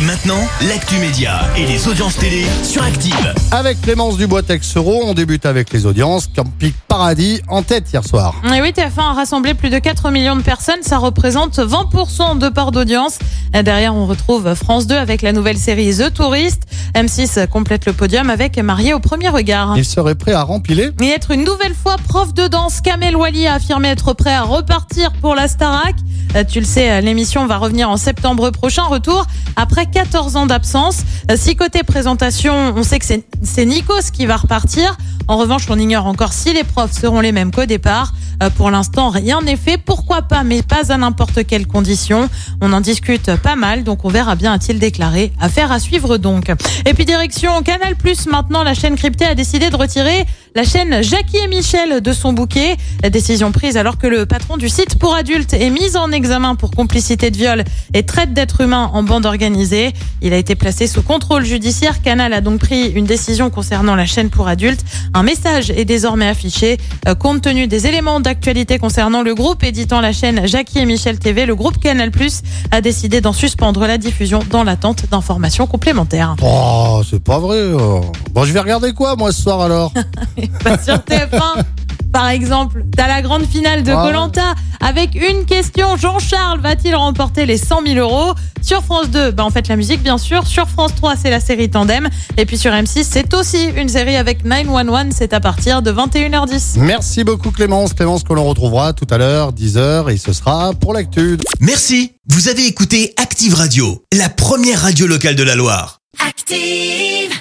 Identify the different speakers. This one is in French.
Speaker 1: Et maintenant, l'actu média et les audiences télé sur Active.
Speaker 2: Avec Clémence Dubois-Texero, on débute avec les audiences. Camping Paradis en tête hier soir.
Speaker 3: Et oui, TF1 a rassemblé plus de 4 millions de personnes. Ça représente 20% de part d'audience. Derrière, on retrouve France 2 avec la nouvelle série The Tourist. M6 complète le podium avec Marié au premier regard.
Speaker 2: Il serait prêt à rempiler
Speaker 3: Et être une nouvelle fois prof de danse, Kamel Wally a affirmé être prêt à repartir pour la Starac. Euh, Tu le sais, euh, l'émission va revenir en septembre prochain. Retour après 14 ans d'absence. Euh, Si côté présentation, on sait que c'est- c'est Nikos qui va repartir. En revanche, on ignore encore si les profs seront les mêmes qu'au départ. Euh, Pour l'instant, rien n'est fait. Pourquoi pas, mais pas à n'importe quelle condition. On en discute pas mal, donc on verra bien, a-t-il déclaré. Affaire à suivre donc. Et puis direction Canal+, maintenant, la chaîne cryptée a décidé de retirer la chaîne Jackie et Michel de son bouquet. La décision prise alors que le patron du site pour adultes est mis en examen pour complicité de viol et traite d'êtres humains en bande organisée. Il a été placé sous contrôle judiciaire. Canal a donc pris une décision concernant la chaîne pour adultes. Un message est désormais affiché. Euh, compte tenu des éléments d'actualité concernant le groupe éditant la chaîne Jackie et Michel TV, le groupe Canal Plus a décidé d'en suspendre la diffusion dans l'attente d'informations complémentaires.
Speaker 2: Oh, c'est pas vrai. oh. Bon, je vais regarder quoi, moi, ce soir alors
Speaker 3: Pas sur TF1. Par exemple, t'as la grande finale de
Speaker 2: Ah.
Speaker 3: Colanta avec une question. Jean-Charles va-t-il remporter les 100 000 euros Sur France 2, bah en fait la musique bien sûr. Sur France 3, c'est la série Tandem. Et puis sur M6, c'est aussi une série avec 911. C'est à partir de 21h10.
Speaker 2: Merci beaucoup, Clémence. Clémence, que l'on retrouvera tout à l'heure, 10h, et ce sera pour l'actu.
Speaker 1: Merci, vous avez écouté Active Radio, la première radio locale de la Loire.
Speaker 4: Active.